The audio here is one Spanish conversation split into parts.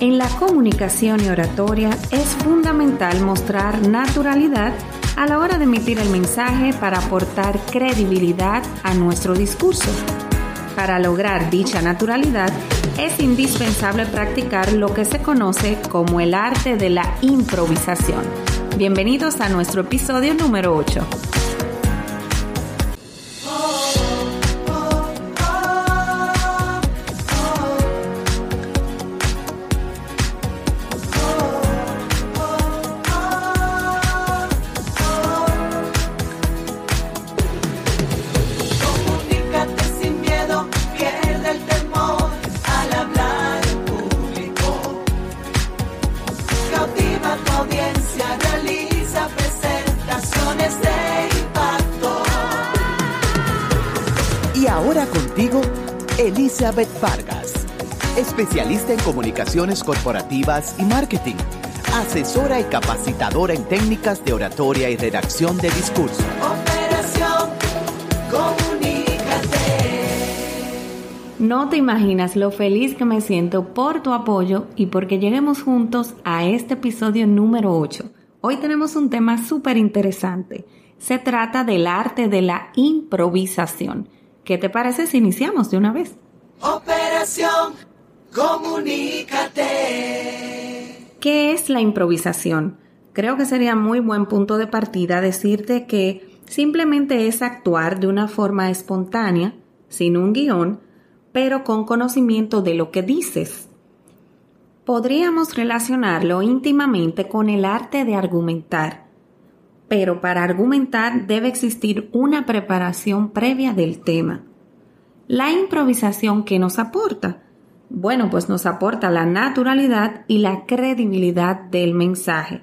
En la comunicación y oratoria es fundamental mostrar naturalidad a la hora de emitir el mensaje para aportar credibilidad a nuestro discurso. Para lograr dicha naturalidad es indispensable practicar lo que se conoce como el arte de la improvisación. Bienvenidos a nuestro episodio número 8. Elizabeth Vargas, especialista en comunicaciones corporativas y marketing, asesora y capacitadora en técnicas de oratoria y redacción de discurso. Operación Comunícate. No te imaginas lo feliz que me siento por tu apoyo y porque lleguemos juntos a este episodio número 8. Hoy tenemos un tema súper interesante. Se trata del arte de la improvisación ¿Qué te parece si iniciamos de una vez? Operación Comunícate. ¿Qué es la improvisación? Creo que sería muy buen punto de partida decirte que simplemente es actuar de una forma espontánea, sin un guion, pero con conocimiento de lo que dices. Podríamos relacionarlo íntimamente con el arte de argumentar pero para argumentar debe existir una preparación previa del tema. La improvisación que nos aporta? Bueno, pues nos aporta la naturalidad y la credibilidad del mensaje.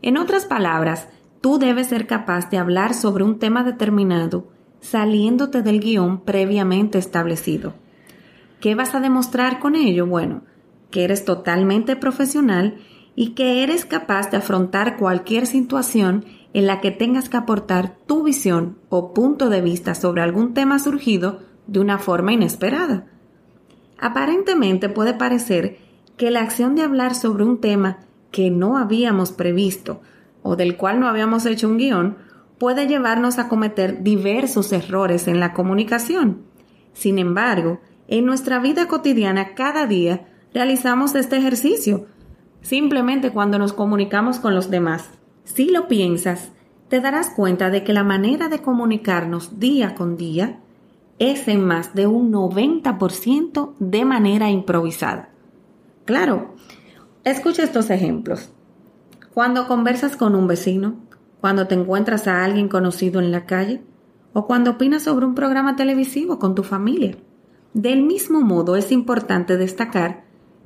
En otras palabras, tú debes ser capaz de hablar sobre un tema determinado saliéndote del guion previamente establecido. ¿Qué vas a demostrar con ello? Bueno, que eres totalmente profesional y que eres capaz de afrontar cualquier situación en la que tengas que aportar tu visión o punto de vista sobre algún tema surgido de una forma inesperada. Aparentemente puede parecer que la acción de hablar sobre un tema que no habíamos previsto o del cual no habíamos hecho un guion puede llevarnos a cometer diversos errores en la comunicación. Sin embargo, en nuestra vida cotidiana cada día realizamos este ejercicio simplemente cuando nos comunicamos con los demás. Si lo piensas, te darás cuenta de que la manera de comunicarnos día con día es en más de un 90% de manera improvisada. Claro, escucha estos ejemplos. Cuando conversas con un vecino, cuando te encuentras a alguien conocido en la calle o cuando opinas sobre un programa televisivo con tu familia. Del mismo modo es importante destacar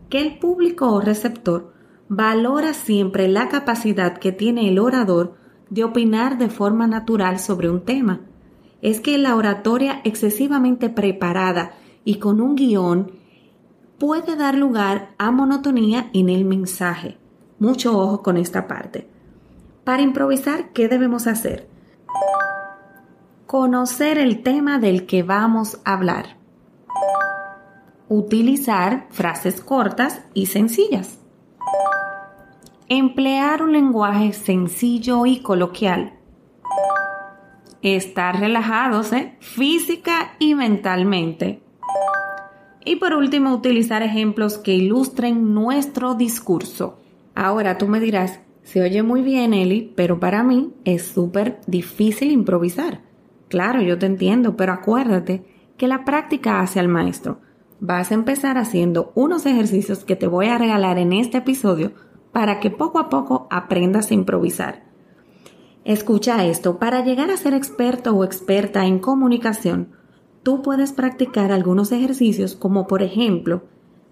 que el público o receptor valora siempre la capacidad que tiene el orador de opinar de forma natural sobre un tema. Es que la oratoria excesivamente preparada y con un guion puede dar lugar a monotonía en el mensaje. Mucho ojo con esta parte. Para improvisar, ¿qué debemos hacer? Conocer el tema del que vamos a hablar. Utilizar frases cortas y sencillas Emplear un lenguaje sencillo y coloquial. Estar relajados ¿eh? física y mentalmente. Y por último, utilizar ejemplos que ilustren nuestro discurso. Ahora tú me dirás, se oye muy bien, Eli, pero para mí es súper difícil improvisar. Claro, yo te entiendo, pero acuérdate que la práctica hace al maestro. Vas a empezar haciendo unos ejercicios que te voy a regalar en este episodio para que poco a poco aprendas a improvisar. Escucha esto, para llegar a ser experto o experta en comunicación, tú puedes practicar algunos ejercicios como por ejemplo,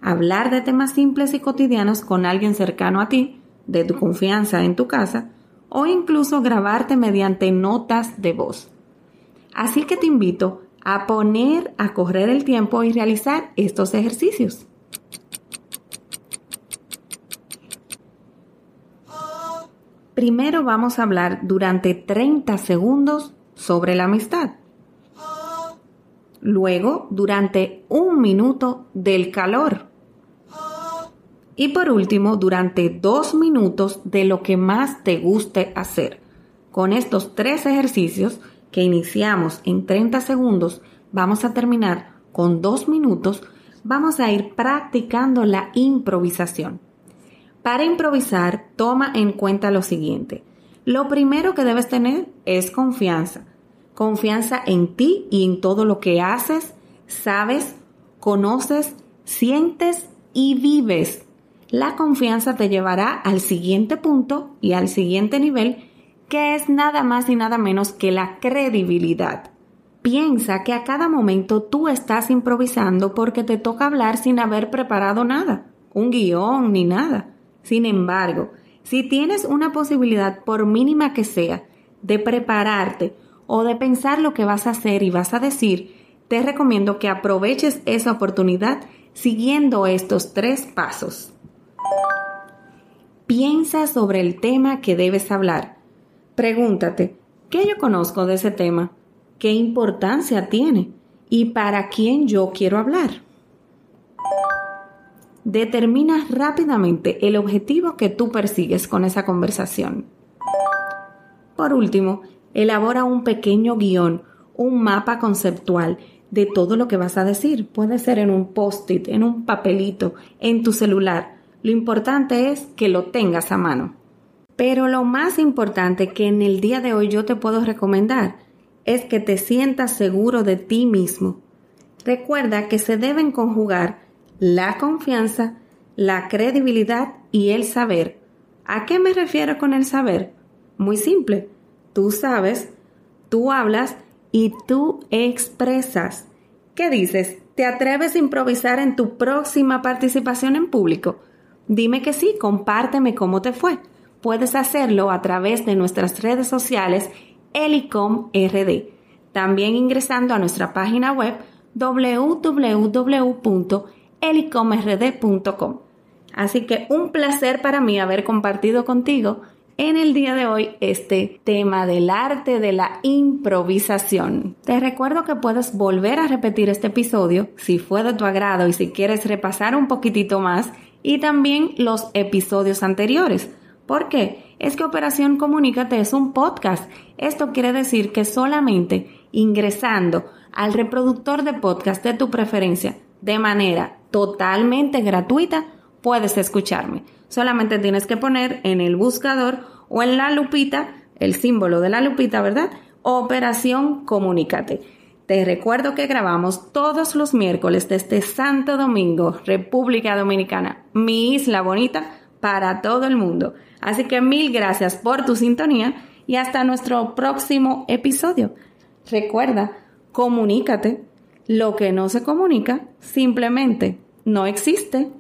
hablar de temas simples y cotidianos con alguien cercano a ti, de tu confianza en tu casa, o incluso grabarte mediante notas de voz. Así que te invito a poner a correr el tiempo y realizar estos ejercicios. Primero vamos a hablar durante 30 segundos sobre la amistad. Luego, durante un minuto del calor. Y por último, durante dos minutos de lo que más te guste hacer. Con estos tres ejercicios que iniciamos en 30 segundos, vamos a terminar con dos minutos. Vamos a ir practicando la improvisación. Para improvisar, toma en cuenta lo siguiente. Lo primero que debes tener es confianza. Confianza en ti y en todo lo que haces, sabes, conoces, sientes y vives. La confianza te llevará al siguiente punto y al siguiente nivel, que es nada más y nada menos que la credibilidad. Piensa que a cada momento tú estás improvisando porque te toca hablar sin haber preparado nada, un guion ni nada. Sin embargo, si tienes una posibilidad, por mínima que sea, de prepararte o de pensar lo que vas a hacer y vas a decir, te recomiendo que aproveches esa oportunidad siguiendo estos tres pasos. Piensa sobre el tema que debes hablar. Pregúntate, ¿qué yo conozco de ese tema? ¿Qué importancia tiene? ¿Y para quién yo quiero hablar? Determina rápidamente el objetivo que tú persigues con esa conversación. Por último, elabora un pequeño guion, un mapa conceptual de todo lo que vas a decir. Puede ser en un post-it, en un papelito, en tu celular. Lo importante es que lo tengas a mano. Pero lo más importante que en el día de hoy yo te puedo recomendar es que te sientas seguro de ti mismo. Recuerda que se deben conjugar la confianza, la credibilidad y el saber. ¿A qué me refiero con el saber? Muy simple. Tú sabes, tú hablas y tú expresas. ¿Qué dices? ¿Te atreves a improvisar en tu próxima participación en público? Dime que sí, compárteme cómo te fue. Puedes hacerlo a través de nuestras redes sociales RD. también ingresando a nuestra página web www.helicomrd.com. Así que un placer para mí haber compartido contigo en el día de hoy este tema del arte de la improvisación. Te recuerdo que puedes volver a repetir este episodio si fue de tu agrado y si quieres repasar un poquitito más y también los episodios anteriores. ¿Por qué? Es que Operación Comunícate es un podcast. Esto quiere decir que solamente ingresando al reproductor de podcast de tu preferencia de manera totalmente gratuita puedes escucharme. Solamente tienes que poner en el buscador o en la lupita, el símbolo de la lupita, ¿verdad? Operación Comunícate. Te recuerdo que grabamos todos los miércoles desde Santo Domingo, República Dominicana, mi isla bonita, para todo el mundo. Así que mil gracias por tu sintonía y hasta nuestro próximo episodio. Recuerda, comunícate. Lo que no se comunica simplemente no existe.